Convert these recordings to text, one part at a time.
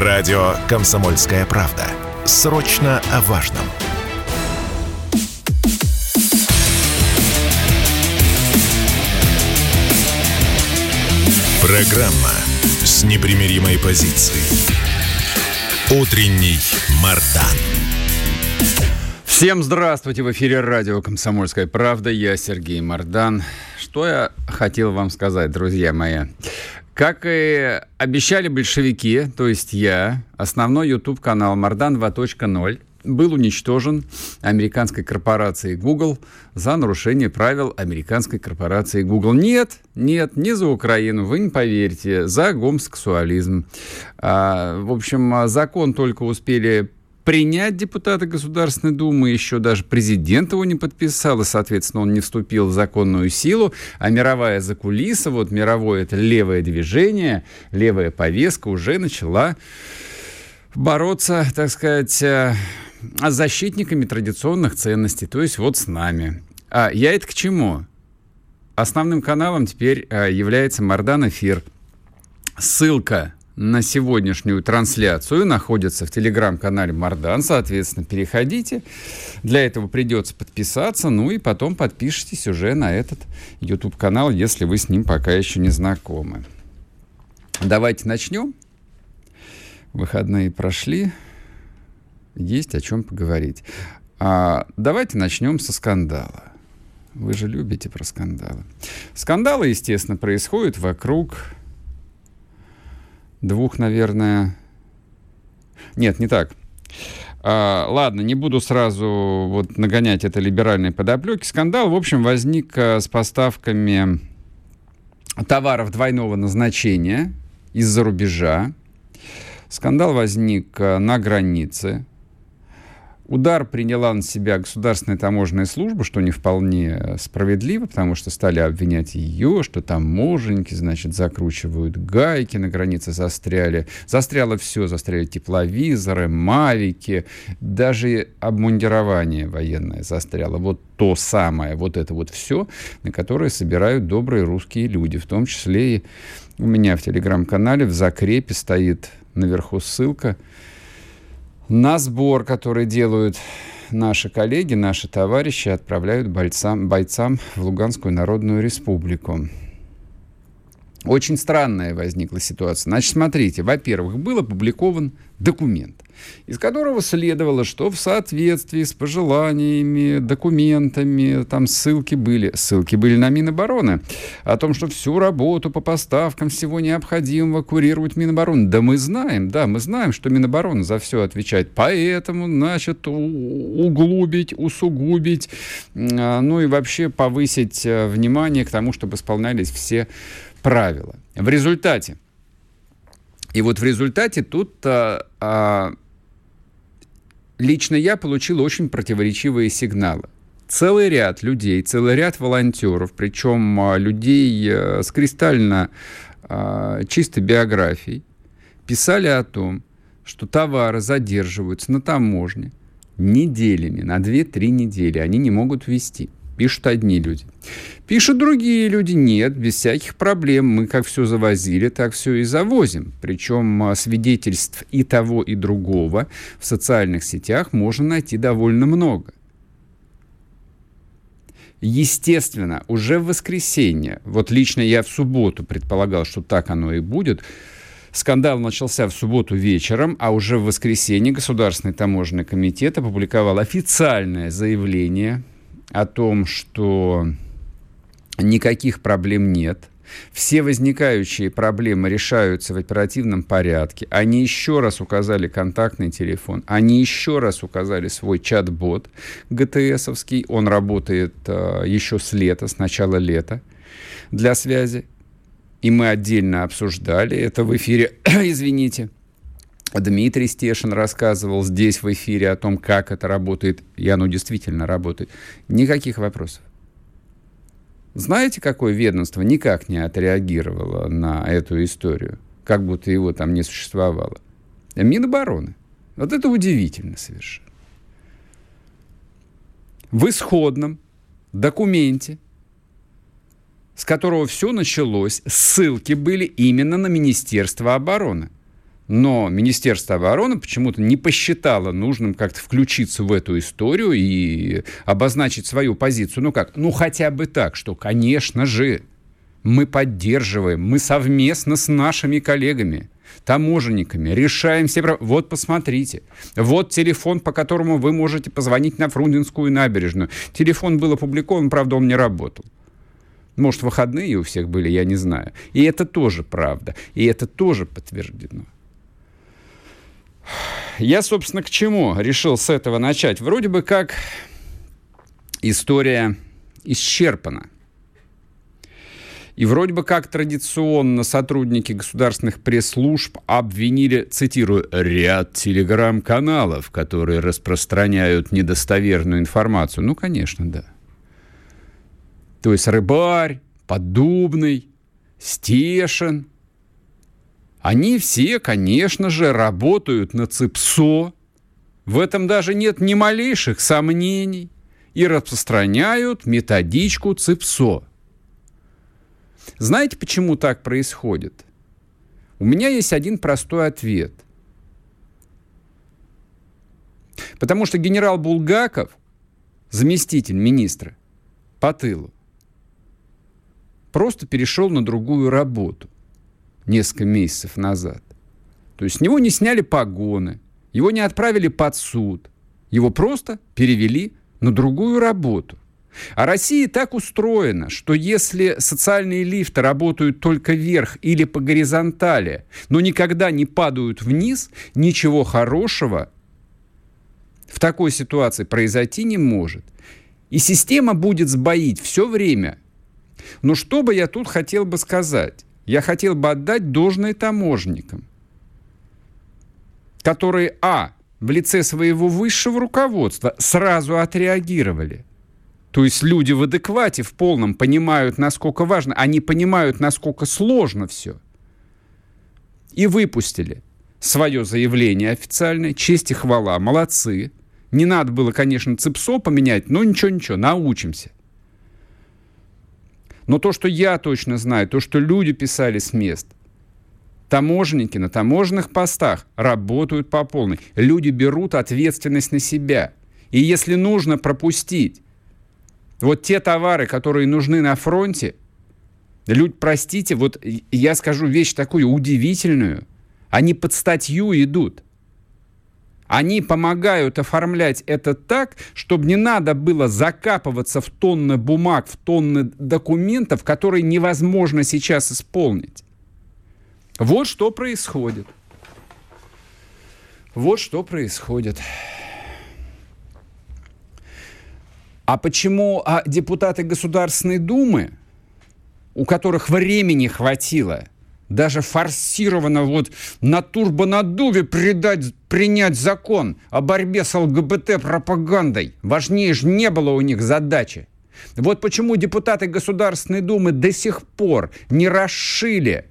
Радио «Комсомольская правда». Срочно о важном. Программа с непримиримой позицией. Утренний Мардан. Всем здравствуйте! В эфире радио «Комсомольская правда». Я Сергей Мардан. Что я хотел вам сказать, друзья мои? Как и обещали большевики, то есть я, основной YouTube-канал Мардан 2.0 был уничтожен американской корпорацией Google за нарушение правил американской корпорации Google. Нет, нет, не за Украину, вы не поверите, за гомосексуализм. А, в общем, закон только успели принять депутаты Государственной Думы, еще даже президент его не подписал, и, соответственно, он не вступил в законную силу, а мировая закулиса, вот мировое это левое движение, левая повестка уже начала бороться, так сказать, э, с защитниками традиционных ценностей, то есть вот с нами. А я это к чему? Основным каналом теперь э, является Мардан Эфир. Ссылка на сегодняшнюю трансляцию находится в телеграм-канале Мардан. Соответственно, переходите. Для этого придется подписаться. Ну и потом подпишитесь уже на этот YouTube-канал, если вы с ним пока еще не знакомы. Давайте начнем. Выходные прошли. Есть о чем поговорить. А, давайте начнем со скандала. Вы же любите про скандалы. Скандалы, естественно, происходят вокруг двух, наверное... Нет, не так. А, ладно, не буду сразу вот нагонять это либеральной подоплеки. Скандал, в общем, возник а, с поставками товаров двойного назначения из-за рубежа. Скандал возник а, на границе Удар приняла на себя государственная таможенная служба, что не вполне справедливо, потому что стали обвинять ее, что там таможенники, значит, закручивают гайки, на границе застряли. Застряло все, застряли тепловизоры, мавики, даже обмундирование военное застряло. Вот то самое, вот это вот все, на которое собирают добрые русские люди, в том числе и у меня в телеграм-канале в закрепе стоит наверху ссылка – на сбор, который делают наши коллеги, наши товарищи, отправляют бойцам, бойцам в Луганскую Народную Республику. Очень странная возникла ситуация. Значит, смотрите, во-первых, был опубликован документ, из которого следовало, что в соответствии с пожеланиями, документами, там ссылки были, ссылки были на Минобороны, о том, что всю работу по поставкам всего необходимого курировать Минобороны. Да мы знаем, да, мы знаем, что Минобороны за все отвечает. Поэтому, значит, углубить, усугубить, а, ну и вообще повысить э, внимание к тому, чтобы исполнялись все правила. В результате, и вот в результате тут а, а, лично я получил очень противоречивые сигналы. Целый ряд людей, целый ряд волонтеров, причем а, людей а, с кристально а, чистой биографией, писали о том, что товары задерживаются на таможне неделями, на 2-3 недели, они не могут ввести. Пишут одни люди. Пишут другие люди, нет, без всяких проблем. Мы как все завозили, так все и завозим. Причем а, свидетельств и того, и другого в социальных сетях можно найти довольно много. Естественно, уже в воскресенье, вот лично я в субботу предполагал, что так оно и будет, Скандал начался в субботу вечером, а уже в воскресенье Государственный таможенный комитет опубликовал официальное заявление о том, что никаких проблем нет, все возникающие проблемы решаются в оперативном порядке. Они еще раз указали контактный телефон, они еще раз указали свой чат-бот ГТСовский, он работает э, еще с лета, с начала лета для связи. И мы отдельно обсуждали это в эфире, извините. Дмитрий Стешин рассказывал здесь в эфире о том, как это работает, и оно действительно работает. Никаких вопросов. Знаете, какое ведомство никак не отреагировало на эту историю? Как будто его там не существовало. Минобороны. Вот это удивительно совершенно. В исходном документе, с которого все началось, ссылки были именно на Министерство обороны. Но Министерство обороны почему-то не посчитало нужным как-то включиться в эту историю и обозначить свою позицию. Ну как? Ну хотя бы так, что, конечно же, мы поддерживаем, мы совместно с нашими коллегами, таможенниками, решаем все проблемы. Вот посмотрите, вот телефон, по которому вы можете позвонить на Фрунзенскую набережную. Телефон был опубликован, правда, он не работал. Может, выходные у всех были, я не знаю. И это тоже правда. И это тоже подтверждено. Я, собственно, к чему решил с этого начать? Вроде бы как история исчерпана. И вроде бы как традиционно сотрудники государственных пресс-служб обвинили, цитирую, ряд телеграм-каналов, которые распространяют недостоверную информацию. Ну, конечно, да. То есть Рыбарь, Поддубный, Стешин – они все, конечно же, работают на ЦИПСО. В этом даже нет ни малейших сомнений. И распространяют методичку ЦИПСО. Знаете, почему так происходит? У меня есть один простой ответ. Потому что генерал Булгаков, заместитель министра по тылу, просто перешел на другую работу несколько месяцев назад. То есть с него не сняли погоны, его не отправили под суд, его просто перевели на другую работу. А Россия так устроена, что если социальные лифты работают только вверх или по горизонтали, но никогда не падают вниз, ничего хорошего в такой ситуации произойти не может. И система будет сбоить все время. Но что бы я тут хотел бы сказать? Я хотел бы отдать должное таможникам, которые, а, в лице своего высшего руководства сразу отреагировали. То есть люди в адеквате, в полном понимают, насколько важно, они понимают, насколько сложно все. И выпустили свое заявление официальное, честь и хвала, молодцы. Не надо было, конечно, ЦИПСО поменять, но ничего-ничего, научимся. Но то, что я точно знаю, то, что люди писали с мест, таможенники на таможенных постах работают по полной. Люди берут ответственность на себя. И если нужно пропустить вот те товары, которые нужны на фронте, люди, простите, вот я скажу вещь такую удивительную, они под статью идут. Они помогают оформлять это так, чтобы не надо было закапываться в тонны бумаг, в тонны документов, которые невозможно сейчас исполнить. Вот что происходит. Вот что происходит. А почему а депутаты Государственной Думы, у которых времени хватило – даже форсированно вот на турбонаддуве придать, принять закон о борьбе с ЛГБТ-пропагандой. Важнее же не было у них задачи. Вот почему депутаты Государственной Думы до сих пор не расшили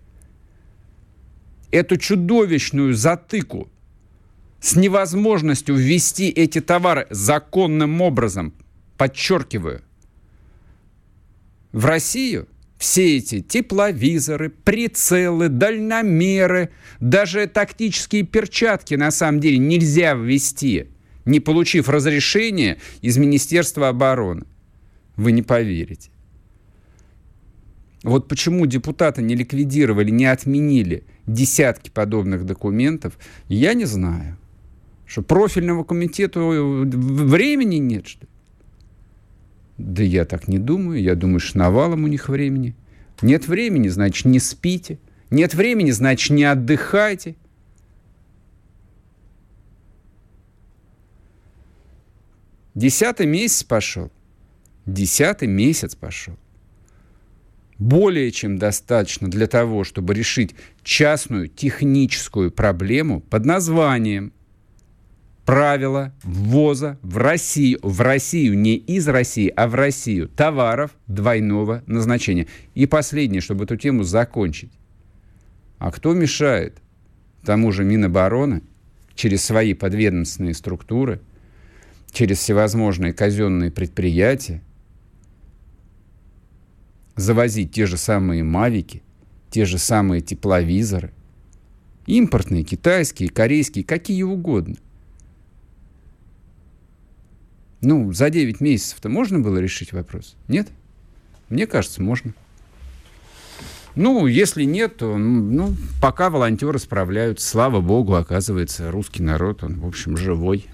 эту чудовищную затыку с невозможностью ввести эти товары законным образом, подчеркиваю, в Россию – все эти тепловизоры, прицелы, дальномеры, даже тактические перчатки на самом деле нельзя ввести, не получив разрешения из Министерства обороны. Вы не поверите. Вот почему депутаты не ликвидировали, не отменили десятки подобных документов, я не знаю. Что профильного комитета времени нет, что ли? Да я так не думаю. Я думаю, что навалом у них времени. Нет времени, значит, не спите. Нет времени, значит, не отдыхайте. Десятый месяц пошел. Десятый месяц пошел. Более чем достаточно для того, чтобы решить частную техническую проблему под названием правила ввоза в Россию, в Россию, не из России, а в Россию, товаров двойного назначения. И последнее, чтобы эту тему закончить. А кто мешает тому же Минобороны через свои подведомственные структуры, через всевозможные казенные предприятия завозить те же самые мавики, те же самые тепловизоры, Импортные, китайские, корейские, какие угодно. Ну, за 9 месяцев-то можно было решить вопрос? Нет? Мне кажется, можно. Ну, если нет, то ну, пока волонтеры справляются. Слава богу, оказывается, русский народ, он, в общем, живой.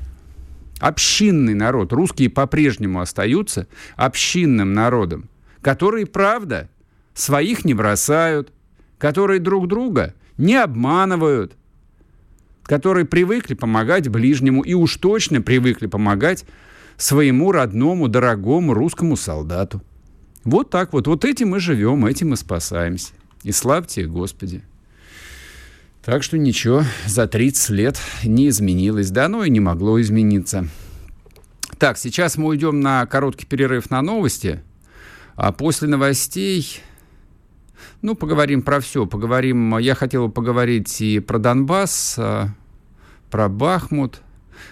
Общинный народ. Русские по-прежнему остаются общинным народом, которые, правда, своих не бросают, которые друг друга не обманывают, которые привыкли помогать ближнему и уж точно привыкли помогать своему родному, дорогому русскому солдату. Вот так вот. Вот этим мы живем, этим мы спасаемся. И славьте Господи. Так что ничего, за 30 лет не изменилось. Да, оно и не могло измениться. Так, сейчас мы уйдем на короткий перерыв на новости. А после новостей, ну, поговорим про все. Поговорим, я хотел поговорить и про Донбасс, а, про Бахмут,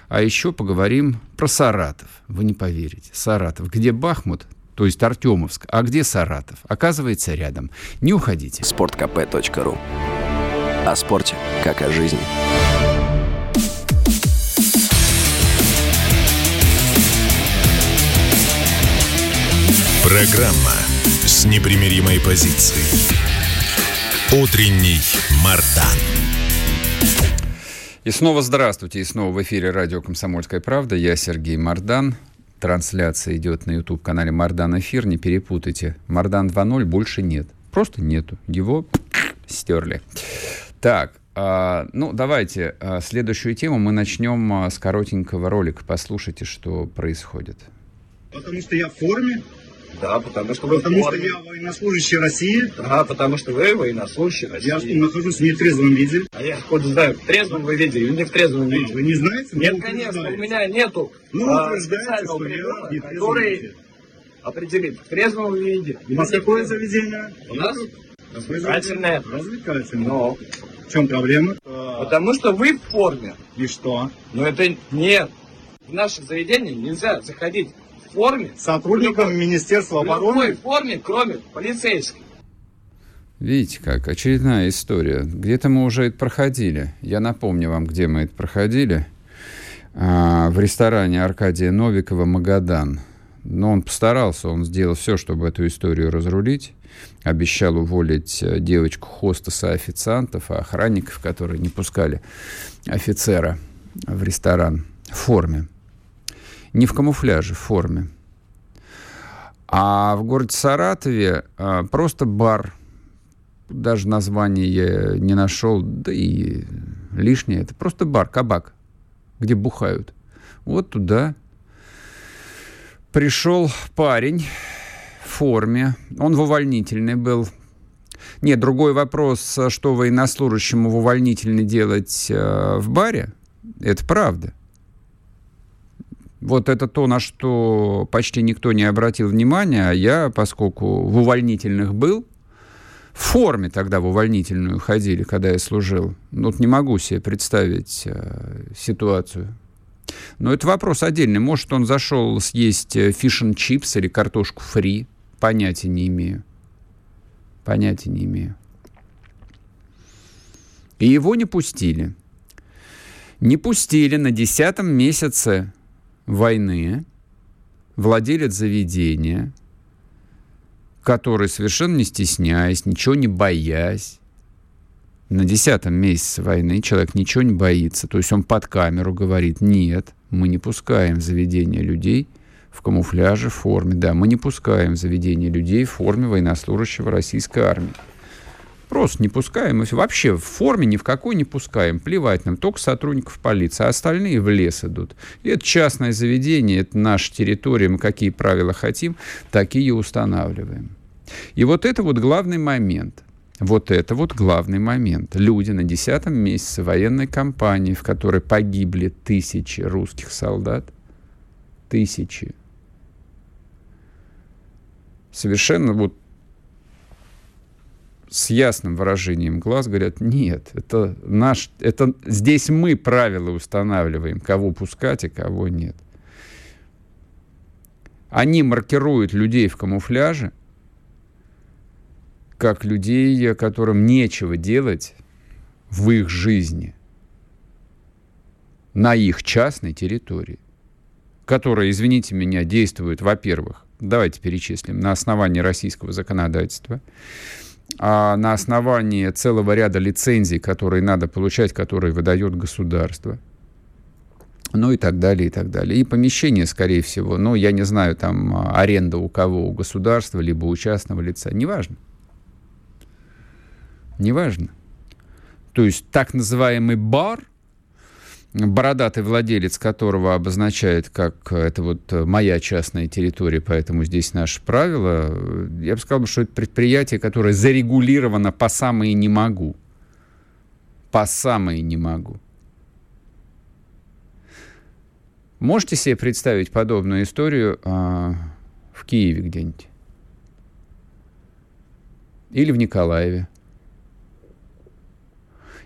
а еще поговорим про Саратов. Вы не поверите. Саратов. Где Бахмут, то есть Артемовск, а где Саратов? Оказывается, рядом. Не уходите. Спорткп.ру О спорте, как о жизни. Программа с непримиримой позицией. Утренний Мардан. И снова здравствуйте. И снова в эфире радио «Комсомольская правда». Я Сергей Мардан. Трансляция идет на YouTube-канале Мардан Эфир. Не перепутайте. Мардан 2.0 больше нет. Просто нету. Его стерли. Так, а, ну, давайте а, следующую тему мы начнем а, с коротенького ролика. Послушайте, что происходит. Потому что я в форме, Да, потому что вы потому что я военнослужащий России, Да, потому что вы военнослужащий я России. нахожусь в нетрезвом виде. А я откуда знаю, в трезвом вы виде или не в трезвом виде? Вы не знаете? Нет, конечно, у меня нету Ну, а, специального что прибора, который виде. определит, в трезвом виде. У вас какое заведение? У нас развлекательное. Развлекательное. Но, В чем проблема? потому что вы в форме. И что? Но это нет. В наше заведение нельзя заходить форме. Сотрудникам Министерства В любой обороны форме, кроме полицейской. Видите, как очередная история. Где-то мы уже это проходили. Я напомню вам, где мы это проходили. А, в ресторане Аркадия Новикова «Магадан». Но он постарался, он сделал все, чтобы эту историю разрулить. Обещал уволить э, девочку хостеса официантов, а охранников, которые не пускали офицера в ресторан в форме. Не в камуфляже, в форме. А в городе Саратове а, просто бар. Даже название я не нашел, да и лишнее. Это просто бар, кабак, где бухают. Вот туда пришел парень в форме. Он в увольнительной был. Нет, другой вопрос, а что военнослужащему в увольнительной делать э, в баре, это правда. Вот это то, на что почти никто не обратил внимания, а я, поскольку в увольнительных был, в форме тогда в увольнительную ходили, когда я служил. Ну, Вот не могу себе представить э, ситуацию. Но это вопрос отдельный. Может, он зашел съесть fish-n-chips или картошку фри. Понятия не имею. Понятия не имею. И его не пустили. Не пустили на десятом месяце войны владелец заведения, который совершенно не стесняясь, ничего не боясь, на десятом месяце войны человек ничего не боится. То есть он под камеру говорит, нет, мы не пускаем в заведение людей в камуфляже, в форме. Да, мы не пускаем в заведение людей в форме военнослужащего российской армии. Просто не пускаем. Вообще в форме ни в какой не пускаем. Плевать нам, только сотрудников полиции. А остальные в лес идут. И это частное заведение, это наша территория. Мы какие правила хотим, такие устанавливаем. И вот это вот главный момент. Вот это вот главный момент. Люди на десятом месяце военной кампании, в которой погибли тысячи русских солдат, тысячи, совершенно вот с ясным выражением глаз говорят, нет, это наш, это здесь мы правила устанавливаем, кого пускать и кого нет. Они маркируют людей в камуфляже, как людей, которым нечего делать в их жизни на их частной территории, которая, извините меня, действует, во-первых, давайте перечислим, на основании российского законодательства, а на основании целого ряда лицензий, которые надо получать, которые выдает государство, ну и так далее, и так далее. И помещение, скорее всего, ну, я не знаю, там, аренда у кого, у государства, либо у частного лица, неважно. Неважно. То есть так называемый бар, бородатый владелец которого обозначает, как это вот моя частная территория, поэтому здесь наше правило, я бы сказал, что это предприятие, которое зарегулировано по самые не могу. По самые не могу. Можете себе представить подобную историю а, в Киеве где-нибудь? Или в Николаеве?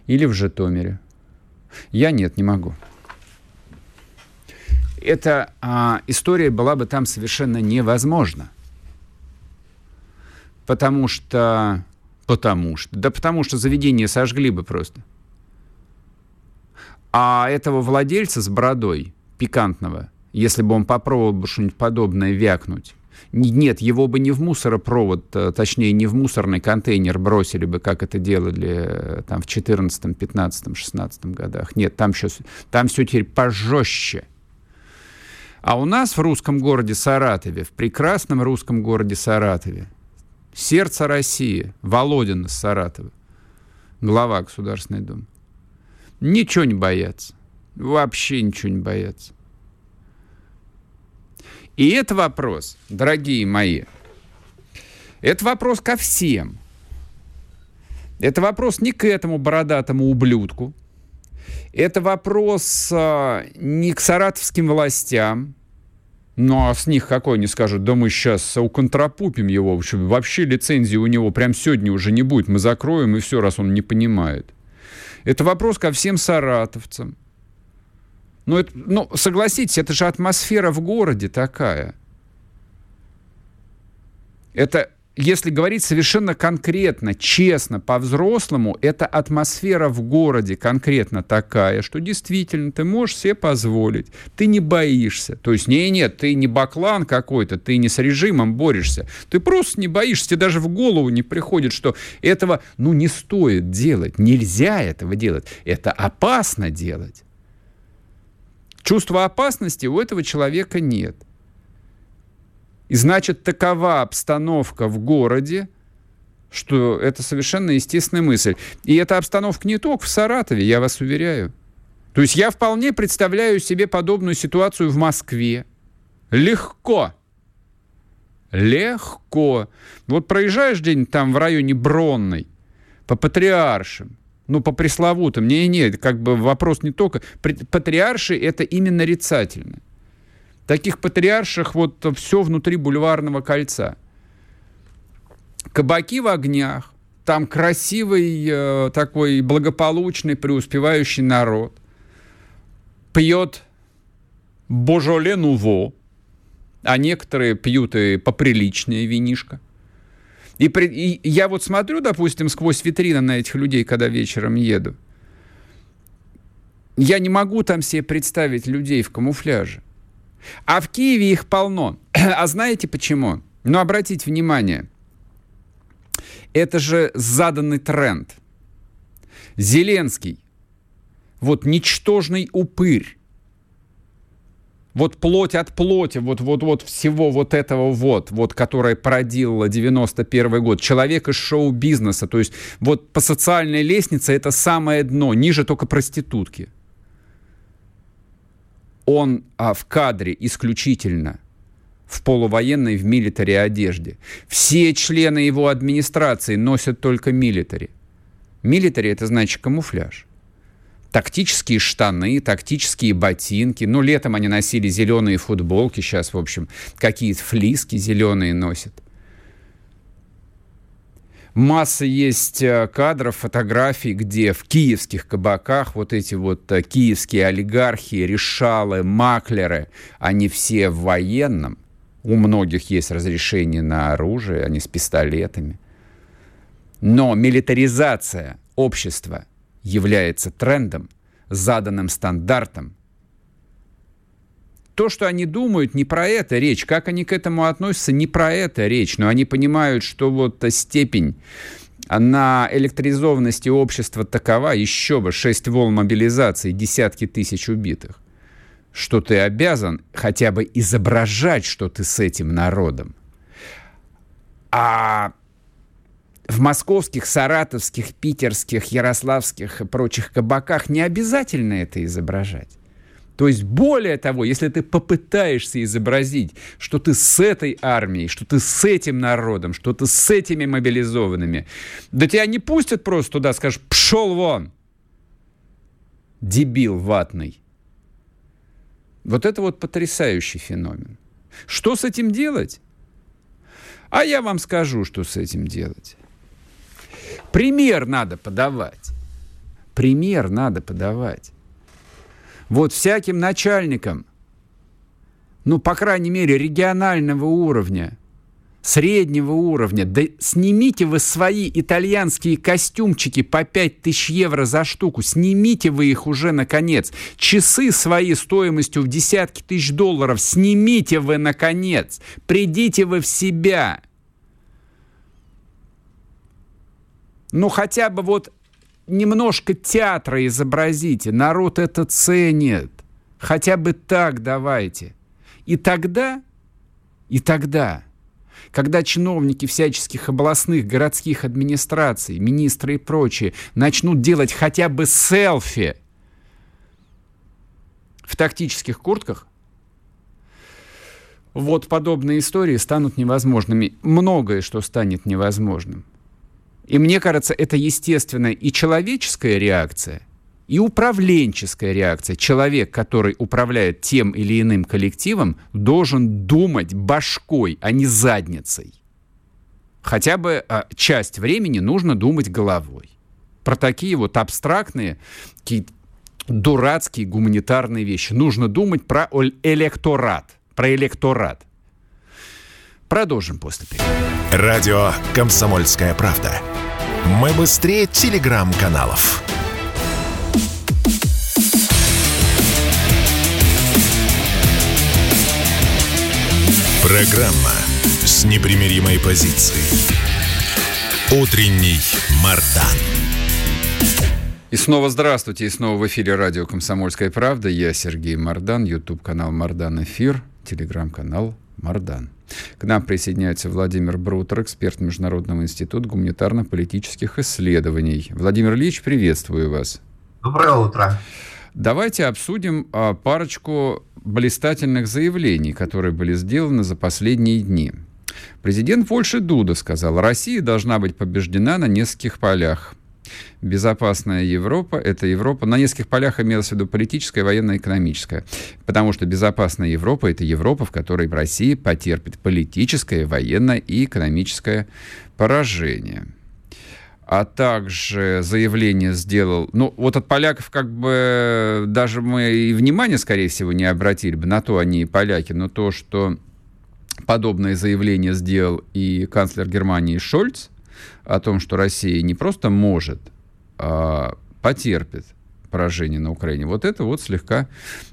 Или в Житомире? Я нет, не могу. Эта а, история была бы там совершенно невозможна. Потому что... Потому что... Да потому что заведение сожгли бы просто. А этого владельца с бородой, пикантного, если бы он попробовал бы что-нибудь подобное вякнуть, нет, его бы не в мусоропровод, э, точнее, не в мусорный контейнер бросили бы, как это делали э, там в 14, 15, 16 годах. Нет, там, сейчас, там все теперь пожестче. А у нас в русском городе Саратове, в прекрасном русском городе Саратове, сердце России, Володин из Саратова, глава Государственной Думы, ничего не боятся. Вообще ничего не боятся. И это вопрос, дорогие мои, это вопрос ко всем. Это вопрос не к этому бородатому ублюдку. Это вопрос а, не к саратовским властям. Ну, а с них какой они скажут, да мы сейчас уконтрапупим его, вообще лицензии у него прям сегодня уже не будет, мы закроем и все, раз он не понимает. Это вопрос ко всем саратовцам. Ну, это, ну, согласитесь, это же атмосфера в городе такая. Это, если говорить совершенно конкретно, честно, по-взрослому, это атмосфера в городе конкретно такая, что действительно ты можешь себе позволить. Ты не боишься. То есть, не, нет, ты не баклан какой-то, ты не с режимом борешься. Ты просто не боишься, тебе даже в голову не приходит, что этого, ну, не стоит делать. Нельзя этого делать. Это опасно делать. Чувства опасности у этого человека нет. И значит, такова обстановка в городе, что это совершенно естественная мысль. И эта обстановка не только в Саратове, я вас уверяю. То есть я вполне представляю себе подобную ситуацию в Москве. Легко. Легко. Вот проезжаешь день там в районе Бронной, по Патриаршим, ну, по пресловутым. Не, нет, как бы вопрос не только... Патриарши — это именно нарицательно. Таких патриарших вот все внутри бульварного кольца. Кабаки в огнях, там красивый, э, такой благополучный, преуспевающий народ. Пьет Божоле Нуво, а некоторые пьют и поприличнее винишко. И, при, и я вот смотрю, допустим, сквозь витрины на этих людей, когда вечером еду. Я не могу там себе представить людей в камуфляже. А в Киеве их полно. А знаете почему? Ну, обратите внимание. Это же заданный тренд. Зеленский. Вот ничтожный упырь вот плоть от плоти, вот, вот, вот всего вот этого вот, вот, которое породило 91 год. Человек из шоу-бизнеса, то есть вот по социальной лестнице это самое дно, ниже только проститутки. Он а, в кадре исключительно в полувоенной, в милитари одежде. Все члены его администрации носят только милитари. Милитари это значит камуфляж тактические штаны, тактические ботинки. Ну, летом они носили зеленые футболки, сейчас, в общем, какие-то флиски зеленые носят. Масса есть э, кадров, фотографий, где в киевских кабаках вот эти вот э, киевские олигархи, решалы, маклеры, они все в военном. У многих есть разрешение на оружие, они с пистолетами. Но милитаризация общества – является трендом, заданным стандартом. То, что они думают, не про это речь. Как они к этому относятся, не про это речь. Но они понимают, что вот степень на электризованности общества такова, еще бы, 6 волн мобилизации, десятки тысяч убитых, что ты обязан хотя бы изображать, что ты с этим народом. А в московских, саратовских, питерских, ярославских и прочих кабаках не обязательно это изображать. То есть, более того, если ты попытаешься изобразить, что ты с этой армией, что ты с этим народом, что ты с этими мобилизованными, да тебя не пустят просто туда, скажешь, пшел вон, дебил ватный. Вот это вот потрясающий феномен. Что с этим делать? А я вам скажу, что с этим делать. Пример надо подавать. Пример надо подавать. Вот всяким начальникам, ну, по крайней мере, регионального уровня, среднего уровня, да снимите вы свои итальянские костюмчики по 5000 евро за штуку, снимите вы их уже, наконец. Часы свои стоимостью в десятки тысяч долларов, снимите вы, наконец. Придите вы в себя. Ну, хотя бы вот немножко театра изобразите, народ это ценит. Хотя бы так давайте. И тогда, и тогда, когда чиновники всяческих областных, городских администраций, министры и прочие начнут делать хотя бы селфи в тактических куртках, вот подобные истории станут невозможными. Многое, что станет невозможным. И мне кажется, это естественная и человеческая реакция, и управленческая реакция. Человек, который управляет тем или иным коллективом, должен думать башкой, а не задницей. Хотя бы а, часть времени нужно думать головой. Про такие вот абстрактные, какие дурацкие гуманитарные вещи. Нужно думать про электорат. Про электорат. Продолжим после перерыва. Радио «Комсомольская правда». Мы быстрее телеграм-каналов. Программа с непримиримой позицией. Утренний Мардан. И снова здравствуйте, и снова в эфире радио «Комсомольская правда». Я Сергей Мардан, YouTube-канал «Мардан Эфир», телеграм-канал «Мардан». К нам присоединяется Владимир Брутер, эксперт Международного института гуманитарно-политических исследований. Владимир Ильич, приветствую вас. Доброе утро. Давайте обсудим а, парочку блистательных заявлений, которые были сделаны за последние дни. Президент Польши Дуда сказал, Россия должна быть побеждена на нескольких полях. Безопасная Европа — это Европа, на нескольких полях имелось в виду политическая, военная, экономическая. Потому что безопасная Европа — это Европа, в которой Россия потерпит политическое, военное и экономическое поражение а также заявление сделал, ну, вот от поляков как бы даже мы и внимания, скорее всего, не обратили бы, на то они и поляки, но то, что подобное заявление сделал и канцлер Германии Шольц о том, что Россия не просто может, а потерпит поражение на Украине, вот это вот слегка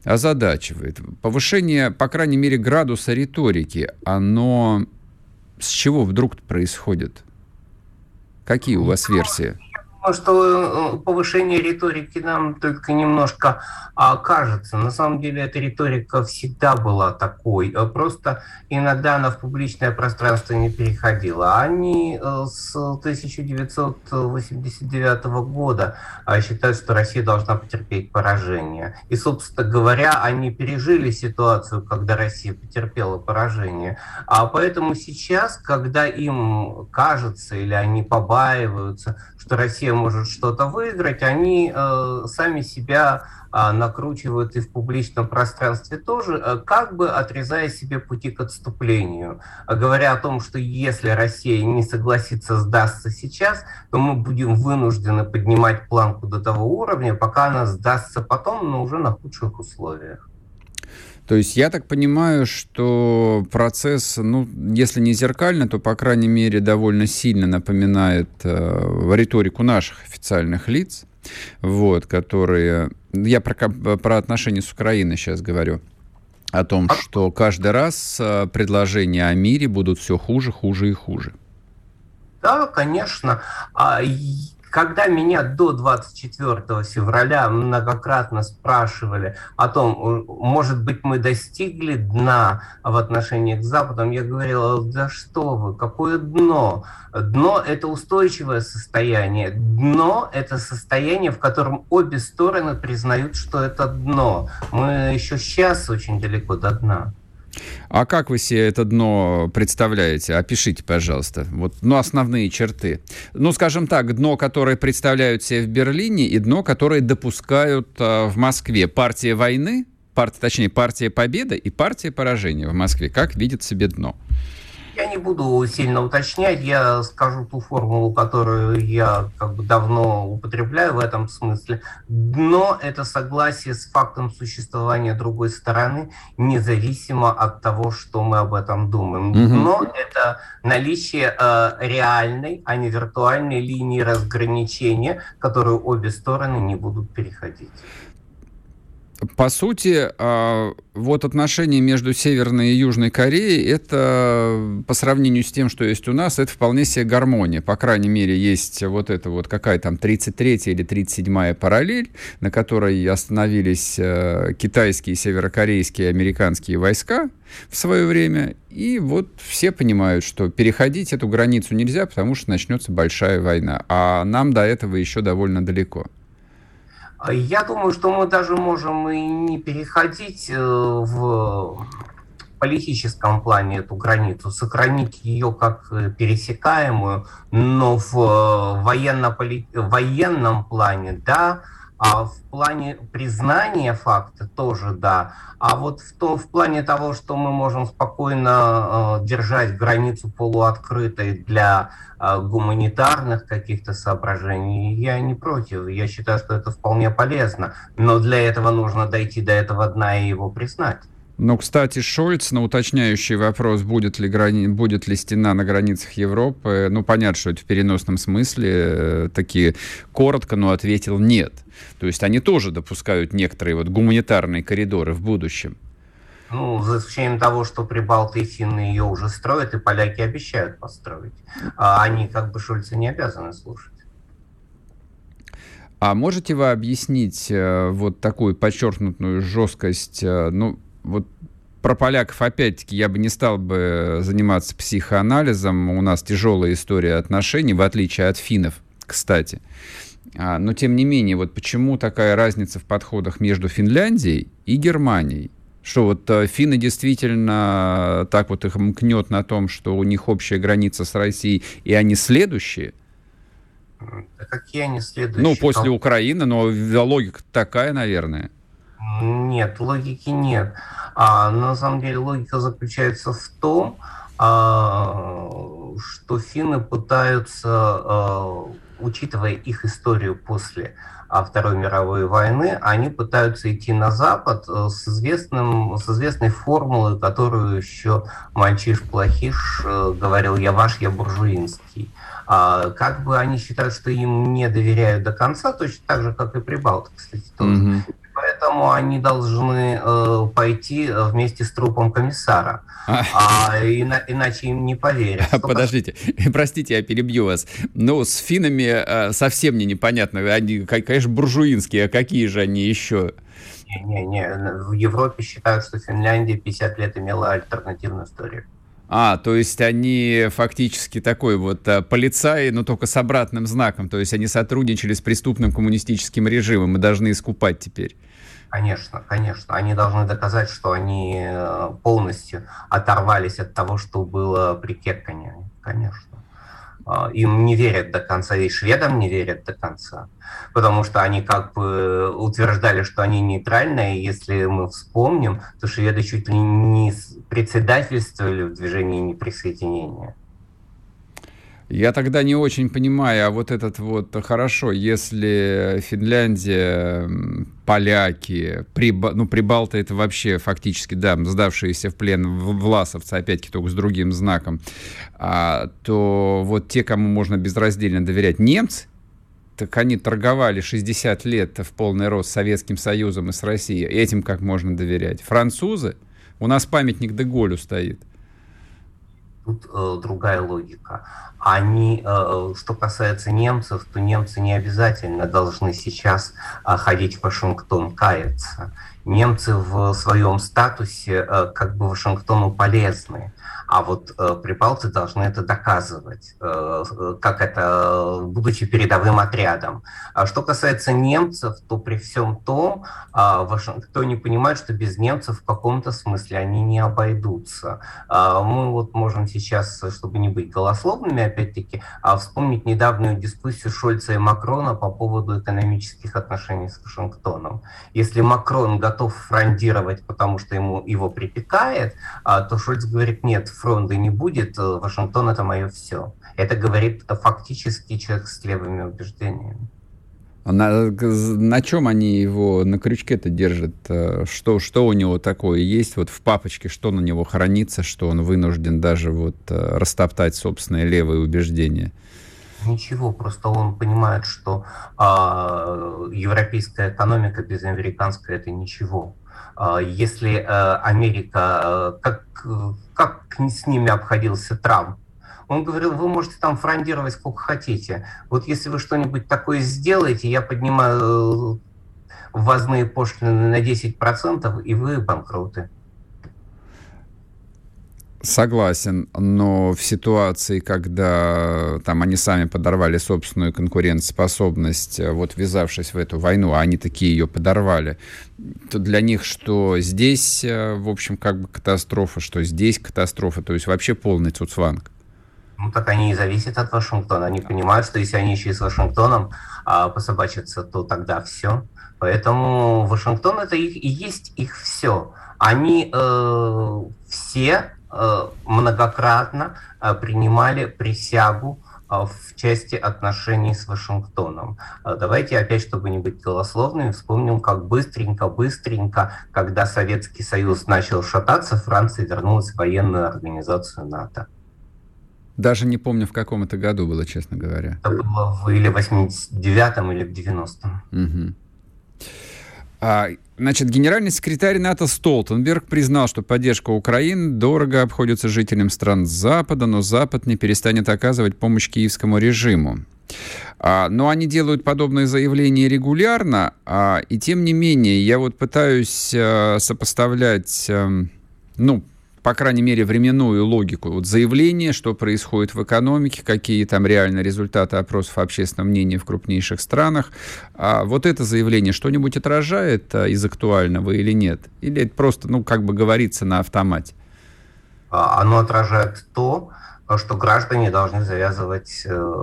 озадачивает. Повышение, по крайней мере, градуса риторики, оно с чего вдруг происходит? Какие у вас версии? Думаю, что э, повышение риторики нам только немножко а, кажется. На самом деле эта риторика всегда была такой. Э, просто иногда она в публичное пространство не переходила. Они э, с 1989 года считают, что Россия должна потерпеть поражение. И, собственно говоря, они пережили ситуацию, когда Россия потерпела поражение. А поэтому сейчас, когда им кажется или они побаиваются, что Россия может что-то выиграть, они э, сами себя э, накручивают и в публичном пространстве тоже, э, как бы отрезая себе пути к отступлению, говоря о том, что если Россия не согласится сдастся сейчас, то мы будем вынуждены поднимать планку до того уровня, пока она сдастся потом, но уже на худших условиях. То есть я так понимаю, что процесс, ну, если не зеркально, то, по крайней мере, довольно сильно напоминает э, риторику наших официальных лиц. вот, которые... Я про, про отношения с Украиной сейчас говорю о том, а что каждый раз э, предложения о мире будут все хуже, хуже и хуже. Да, конечно. Когда меня до 24 февраля многократно спрашивали о том, может быть, мы достигли дна в отношении к Западу, я говорил, да что вы, какое дно? Дно – это устойчивое состояние. Дно – это состояние, в котором обе стороны признают, что это дно. Мы еще сейчас очень далеко до дна. А как вы себе это дно представляете? Опишите, пожалуйста. Вот, ну, основные черты. Ну, скажем так, дно, которое представляют себе в Берлине, и дно, которое допускают э, в Москве. Партия войны, партия, точнее, партия победы и партия поражения в Москве. Как видит себе дно? Я не буду сильно уточнять, я скажу ту формулу, которую я как бы давно употребляю в этом смысле. Дно – это согласие с фактом существования другой стороны, независимо от того, что мы об этом думаем. Дно – это наличие э, реальной, а не виртуальной линии разграничения, которую обе стороны не будут переходить. По сути, а, вот отношения между Северной и Южной Кореей, это по сравнению с тем, что есть у нас, это вполне себе гармония. По крайней мере, есть вот это вот какая там 33-я или 37-я параллель, на которой остановились э, китайские, северокорейские, американские войска в свое время. И вот все понимают, что переходить эту границу нельзя, потому что начнется большая война. А нам до этого еще довольно далеко. Я думаю, что мы даже можем и не переходить э, в политическом плане эту границу, сохранить ее как э, пересекаемую, но в э, военно-военном плане, да, а в плане признания факта тоже да. А вот в, том, в плане того, что мы можем спокойно э, держать границу полуоткрытой для э, гуманитарных каких-то соображений, я не против. Я считаю, что это вполне полезно. Но для этого нужно дойти до этого дна и его признать. Но, кстати, Шольц на уточняющий вопрос, будет ли, грани... будет ли стена на границах Европы, ну, понятно, что это в переносном смысле, э, такие коротко, но ответил нет. То есть они тоже допускают некоторые вот гуманитарные коридоры в будущем. Ну, за исключением того, что прибалты и финны ее уже строят, и поляки обещают построить. А они как бы Шольца не обязаны слушать. А можете вы объяснить э, вот такую подчеркнутую жесткость, э, ну, вот про поляков, опять-таки, я бы не стал бы заниматься психоанализом. У нас тяжелая история отношений, в отличие от финнов, кстати. А, но, тем не менее, вот почему такая разница в подходах между Финляндией и Германией? Что вот э, финны действительно так вот их мкнет на том, что у них общая граница с Россией, и они следующие? Да какие они следующие? Ну, после Украины, но логика такая, наверное. Нет, логики нет. А, на самом деле логика заключается в том, а, что финны пытаются, а, учитывая их историю после а, Второй мировой войны, они пытаются идти на Запад э, с, известным, с известной формулой, которую еще мальчиш Плохиш э, говорил «я ваш, я буржуинский». А, как бы они считают, что им не доверяют до конца, точно так же, как и Прибалты, кстати, тоже. Mm-hmm поэтому они должны э, пойти э, вместе с трупом комиссара. А, а ина, иначе им не поверят. Что Подождите, простите, я перебью вас. Ну, с финами э, совсем мне непонятно. Они, конечно, буржуинские, а какие же они еще? Не-не-не, в Европе считают, что Финляндия 50 лет имела альтернативную историю. А, то есть они фактически такой вот а, полицаи, но только с обратным знаком. То есть они сотрудничали с преступным коммунистическим режимом и должны искупать теперь. Конечно, конечно. Они должны доказать, что они э, полностью оторвались от того, что было при Кеккане. Конечно. А, им не верят до конца, и шведам не верят до конца, потому что они как бы утверждали, что они нейтральные, если мы вспомним, то шведы чуть ли не председательствовали в движении неприсоединения. Я тогда не очень понимаю, а вот этот вот, хорошо, если Финляндия, поляки, приба, ну, прибалты это вообще фактически, да, сдавшиеся в плен власовцы, опять-таки только с другим знаком, а, то вот те, кому можно безраздельно доверять, немцы, так они торговали 60 лет в полный рост с Советским Союзом и с Россией. Этим как можно доверять? Французы? У нас памятник Деголю стоит. Тут э, другая логика. Они, э, что касается немцев, то немцы не обязательно должны сейчас э, ходить в Вашингтон каяться. Немцы в своем статусе э, как бы Вашингтону полезны. А вот э, прибалты должны это доказывать, э, как это, будучи передовым отрядом. А что касается немцев, то при всем том, э, Вашингтон не понимает, что без немцев в каком-то смысле они не обойдутся. Э, мы вот можем сейчас, чтобы не быть голословными, опять-таки, э, вспомнить недавнюю дискуссию Шольца и Макрона по поводу экономических отношений с Вашингтоном. Если Макрон готов фрондировать, потому что ему его припекает, э, то Шольц говорит, нет, фронта не будет, э, Вашингтон это мое все. Это говорит фактически человек с левыми убеждениями. На, на чем они его на крючке-то держат? Э, что, что у него такое есть вот в папочке, что на него хранится, что он вынужден даже вот э, растоптать собственные левые убеждения? Ничего, просто он понимает, что э, европейская экономика без американской это ничего. А, если э, Америка, э, как, как с ними обходился Трамп, он говорил, вы можете там фрондировать сколько хотите. Вот если вы что-нибудь такое сделаете, я поднимаю э, ввозные пошлины на 10%, и вы банкроты. Согласен, но в ситуации, когда там они сами подорвали собственную конкурентоспособность, э, вот ввязавшись в эту войну, а они такие ее подорвали, то для них что здесь, э, в общем, как бы катастрофа, что здесь катастрофа, то есть вообще полный цуцванг. Ну, так они и зависят от Вашингтона. Они понимают, что если они еще и с Вашингтоном а, пособачатся, то тогда все. Поэтому Вашингтон это их, и есть их все. Они э, все многократно э, принимали присягу э, в части отношений с Вашингтоном. Давайте опять, чтобы не быть голословными, вспомним, как быстренько-быстренько, когда Советский Союз начал шататься, Франция вернулась в военную организацию НАТО. Даже не помню, в каком это году было, честно говоря. Это было в или 89-м, или в 90-м. Угу. А, значит, генеральный секретарь НАТО Столтенберг признал, что поддержка Украины дорого обходится жителям стран Запада, но Запад не перестанет оказывать помощь киевскому режиму. А, но они делают подобные заявления регулярно, а, и тем не менее я вот пытаюсь а, сопоставлять, а, ну, по крайней мере, временную логику. Вот заявление, что происходит в экономике, какие там реально результаты опросов общественного мнения в крупнейших странах. А вот это заявление что-нибудь отражает а, из актуального или нет? Или это просто, ну, как бы говорится на автомате? А, оно отражает то, что граждане должны завязывать, э,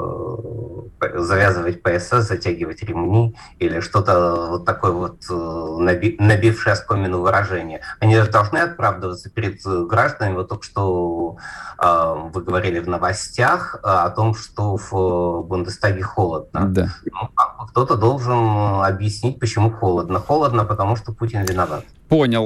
завязывать пояса, затягивать ремни или что-то вот такое вот э, наби, набившее оскомину выражение. Они должны оправдываться перед гражданами. Вот только что э, вы говорили в новостях о том, что в Бундестаге холодно. Да. Ну, кто-то должен объяснить, почему холодно. Холодно, потому что Путин виноват. Понял.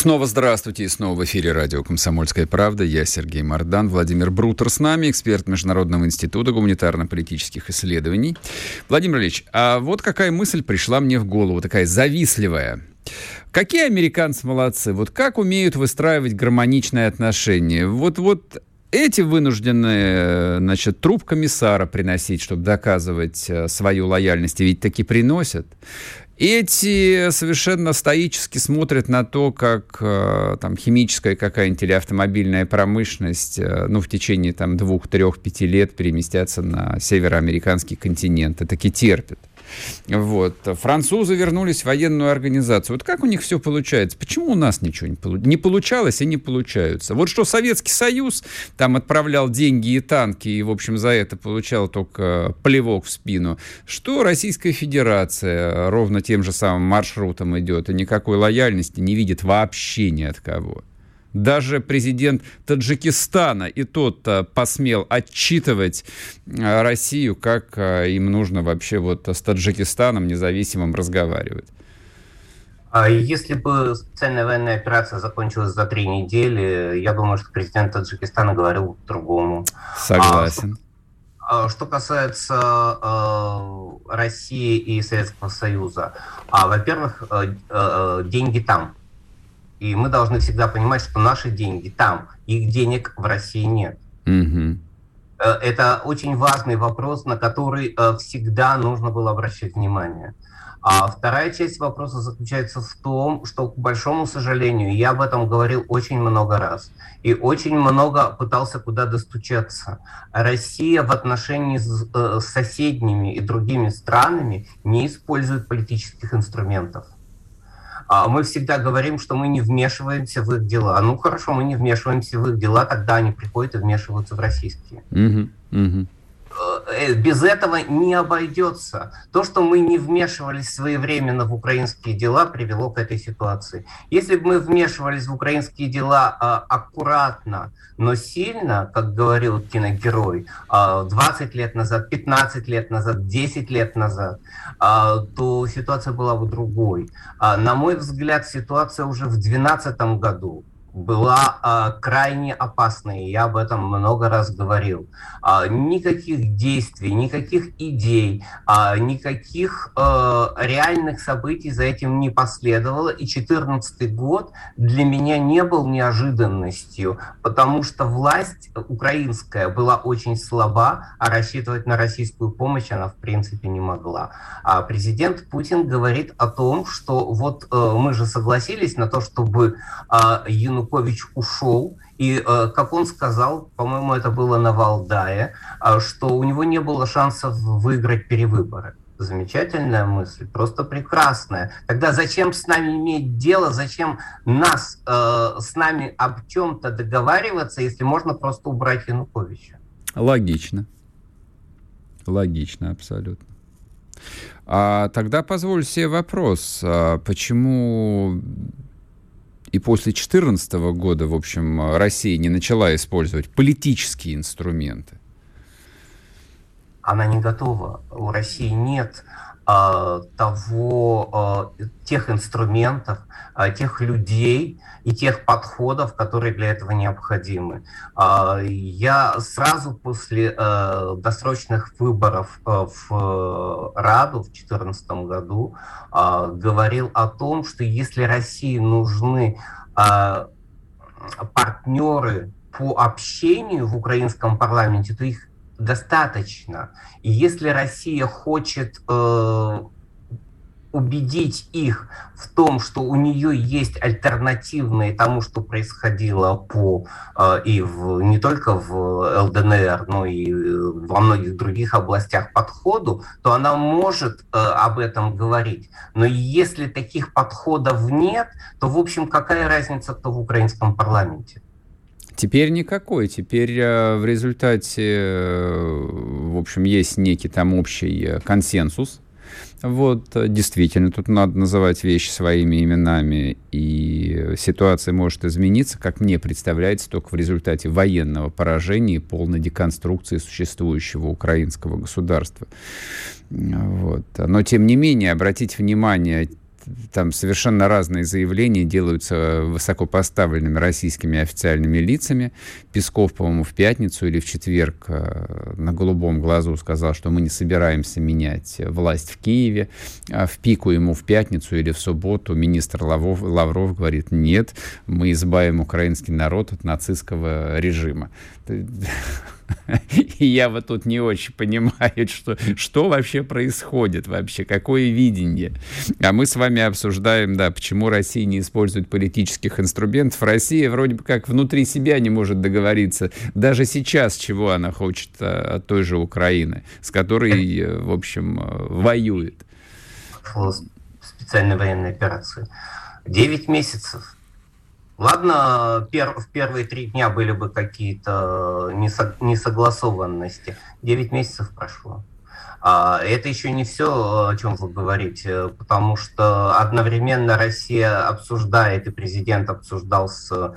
Снова здравствуйте, и снова в эфире радио «Комсомольская правда». Я Сергей Мордан, Владимир Брутер с нами, эксперт Международного института гуманитарно-политических исследований. Владимир Ильич, а вот какая мысль пришла мне в голову, такая завистливая. Какие американцы молодцы, вот как умеют выстраивать гармоничные отношения. Вот, вот эти вынуждены, значит, труп комиссара приносить, чтобы доказывать э, свою лояльность, и ведь таки приносят. Эти совершенно стоически смотрят на то, как э, там химическая какая-нибудь или автомобильная промышленность э, ну, в течение там, двух, трех, пяти лет переместятся на североамериканский континент. И таки терпят. Вот. Французы вернулись в военную организацию. Вот как у них все получается? Почему у нас ничего не, полу... не получалось и не получаются? Вот что Советский Союз там отправлял деньги и танки, и, в общем, за это получал только плевок в спину. Что Российская Федерация ровно тем же самым маршрутом идет и никакой лояльности не видит вообще ни от кого. Даже президент Таджикистана и тот посмел отчитывать Россию, как им нужно вообще вот с Таджикистаном независимым разговаривать. А если бы специальная военная операция закончилась за три недели, я думаю, что президент Таджикистана говорил по-другому. Согласен. А, что касается э, России и Советского Союза, а, во-первых, э, э, деньги там. И мы должны всегда понимать, что наши деньги там, их денег в России нет. Угу. Это очень важный вопрос, на который э, всегда нужно было обращать внимание. А вторая часть вопроса заключается в том, что, к большому сожалению, я об этом говорил очень много раз и очень много пытался куда достучаться. Россия в отношении с, э, с соседними и другими странами не использует политических инструментов. А мы всегда говорим, что мы не вмешиваемся в их дела. Ну хорошо, мы не вмешиваемся в их дела, тогда они приходят и вмешиваются в российские. Угу, угу. Э, без этого не обойдется. То, что мы не вмешивались своевременно в украинские дела, привело к этой ситуации. Если бы мы вмешивались в украинские дела а, аккуратно, но сильно, как говорил киногерой, а, 20 лет назад, 15 лет назад, 10 лет назад, а, то ситуация была бы другой. А, на мой взгляд, ситуация уже в 2012 году была э, крайне опасной. Я об этом много раз говорил. А, никаких действий, никаких идей, а, никаких а, реальных событий за этим не последовало. И 2014 год для меня не был неожиданностью, потому что власть украинская была очень слаба, а рассчитывать на российскую помощь она в принципе не могла. А президент Путин говорит о том, что вот э, мы же согласились на то, чтобы э, Янукович ушел, и, э, как он сказал, по-моему, это было на Валдае, э, что у него не было шансов выиграть перевыборы. Замечательная мысль, просто прекрасная. Тогда зачем с нами иметь дело, зачем нас э, с нами об чем-то договариваться, если можно просто убрать Януковича? Логично. Логично, абсолютно. А тогда позволь себе вопрос, а почему и после 2014 года, в общем, Россия не начала использовать политические инструменты? Она не готова. У России нет того, а, тех инструментов, а, тех людей и тех подходов, которые для этого необходимы. Я сразу после досрочных выборов в Раду в 2014 году говорил о том, что если России нужны партнеры по общению в украинском парламенте, то их достаточно. И если Россия хочет э, убедить их в том, что у нее есть альтернативные тому, что происходило по э, и в, не только в ЛДНР, но и э, во многих других областях подходу, то она может э, об этом говорить. Но если таких подходов нет, то, в общем, какая разница, кто в украинском парламенте? Теперь никакой. Теперь э, в результате, э, в общем, есть некий там общий э, консенсус. Вот, действительно, тут надо называть вещи своими именами, и ситуация может измениться, как мне представляется, только в результате военного поражения и полной деконструкции существующего украинского государства. Вот. Но, тем не менее, обратите внимание, там совершенно разные заявления делаются высокопоставленными российскими официальными лицами. Песков, по-моему, в пятницу или в четверг э, на голубом глазу сказал, что мы не собираемся менять власть в Киеве. А в пику ему в пятницу или в субботу министр Лавров, Лавров говорит, нет, мы избавим украинский народ от нацистского режима. И я вот тут не очень понимаю, что, что вообще происходит вообще, какое видение. А мы с вами обсуждаем, да, почему Россия не использует политических инструментов. Россия вроде бы как внутри себя не может договориться. Даже сейчас, чего она хочет а, от той же Украины, с которой, э, в общем, э, воюет. Специальной военной операции. Девять месяцев Ладно, пер, в первые три дня были бы какие-то несогласованности. Девять месяцев прошло. А, это еще не все, о чем вы говорите, потому что одновременно Россия обсуждает, и президент обсуждал с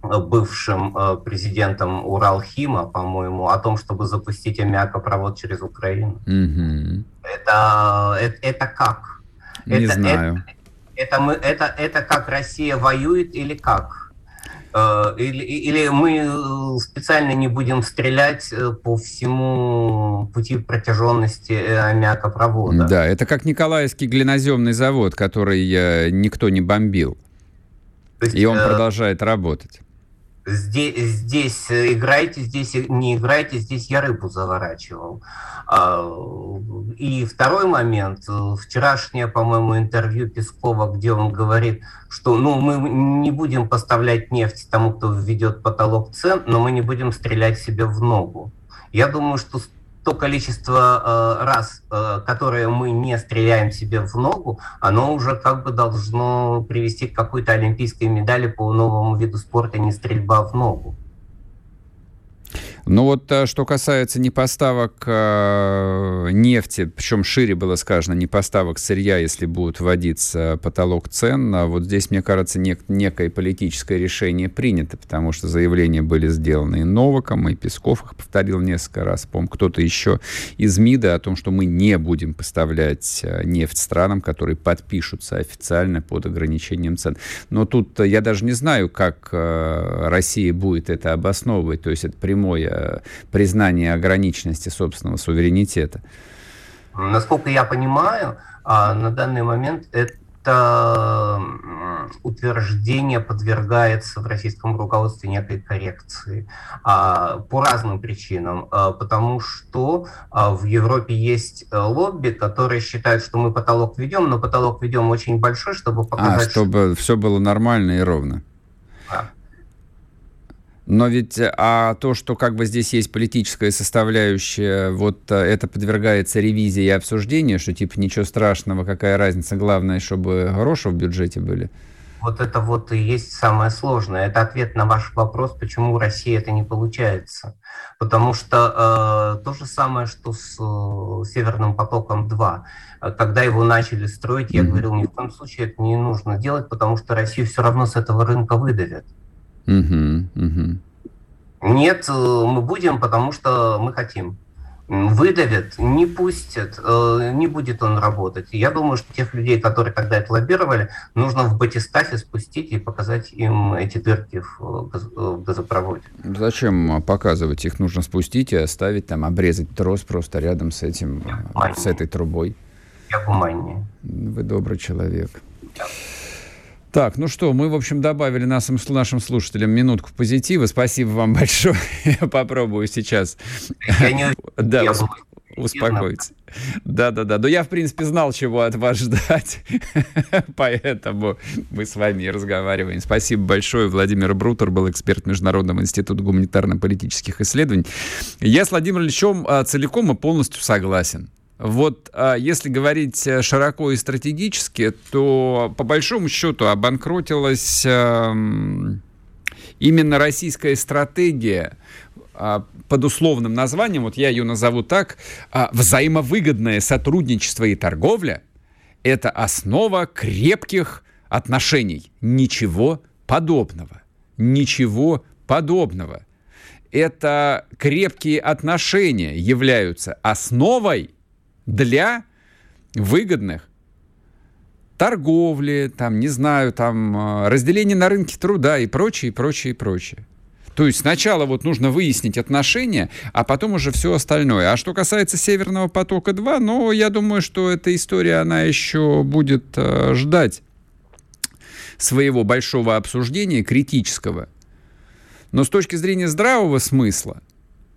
бывшим президентом Уралхима, по-моему, о том, чтобы запустить аммиакопровод через Украину. Мгм. Это, это, это как? Не это, знаю. Это, это, мы, это, это как Россия воюет или как? Э, Или, или мы э, специально не будем стрелять э, по всему пути протяженности аммиакопровода? Да, это как Николаевский глиноземный завод, который никто не бомбил. То есть, И он э, продолжает работать. Здесь, здесь э, играйте, здесь не играйте, здесь я рыбу заворачивал. А, И второй момент. Вчерашнее, по-моему, интервью Пескова, где он говорит, что ну, мы не будем поставлять нефть тому, кто введет потолок цен, но мы не будем стрелять себе в ногу. Я думаю, что то количество э, раз, э, которое мы не стреляем себе в ногу, оно уже как бы должно привести к какой-то олимпийской медали по новому виду спорта не стрельба в ногу. Ну вот э, что касается непоставок э, нефти, причем шире было сказано, непоставок сырья, если будет вводиться потолок цен, а вот здесь, мне кажется, нек- некое политическое решение принято, потому что заявления были сделаны и Новаком, и Песков их повторил несколько раз, по кто-то еще из МИДа о том, что мы не будем поставлять э, нефть странам, которые подпишутся официально под ограничением цен. Но тут я даже не знаю, как Россия будет это обосновывать, то есть это прямое признание ограниченности собственного суверенитета. Насколько я понимаю, а, на данный момент это утверждение подвергается в российском руководстве некой коррекции а, по разным причинам. А, Потому что а, в Европе есть э, лобби, которые считают, что мы потолок ведем, но потолок ведем очень большой, чтобы А, показать, что чтобы все было нормально и ровно. Да. Но ведь, э, а то, что как бы здесь есть политическая составляющая, вот э, это подвергается ревизии и обсуждению, что типа ничего страшного, какая разница, главное, чтобы гроши в бюджете были. Вот это вот и есть самое сложное. Это ответ на ваш вопрос, почему в России это не получается. Потому что э, то же самое, что с э, Северным потоком-2. Э, Когда его начали строить, я Мгм. говорил, ни в коем случае это не нужно делать, потому что Россию все равно с этого рынка выдавят. Мгм, мгм. Нет, э, мы будем, потому что мы хотим. Выдавят, не пустят, э, не будет он работать. Я думаю, что тех людей, которые тогда это лоббировали, нужно в батискафе спустить и показать им эти дырки в, э, газ- в газопроводе. Зачем показывать? Их нужно спустить и оставить там, обрезать трос просто рядом с этим, с этой трубой. Я гуманнее. Вы добрый человек. Так, ну что, мы, в общем, добавили нашим, нашим слушателям минутку позитива. Спасибо вам большое. Я попробую сейчас Я не да, я успокоиться. Да-да-да. Но я, в принципе, знал, чего от вас ждать. Поэтому мы с вами и разговариваем. Спасибо большое. Владимир Брутер был эксперт Международного института гуманитарно-политических исследований. Я с Владимиром Ильичем а, целиком и полностью согласен. Вот а, если говорить э, широко и стратегически, то по большому счету обанкротилась эм, именно российская стратегия а, под условным названием, вот я ее назову так, а, взаимовыгодное сотрудничество и торговля – это основа крепких отношений. Ничего подобного. Ничего подобного. Это крепкие отношения являются основой для выгодных торговли, там, не знаю, там, э, разделения на рынке труда и прочее, и прочее, и прочее. То есть сначала вот нужно выяснить отношения, а потом уже все остальное. А что касается Северного потока-2, ну, я думаю, что эта история, она еще будет э, ждать своего большого обсуждения, критического. Но с точки зрения здравого смысла,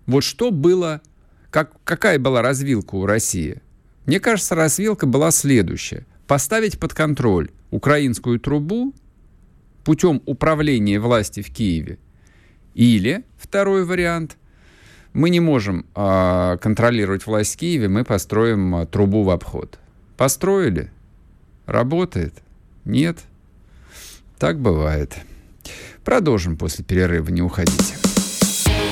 вот что было, как, какая была развилка у России? Мне кажется, развилка была следующая. Поставить под контроль украинскую трубу путем управления власти в Киеве. Или, второй вариант, мы не можем э, контролировать власть в Киеве, мы построим э, трубу в обход. Построили? Работает? Нет? Так бывает. Продолжим после перерыва, не уходите.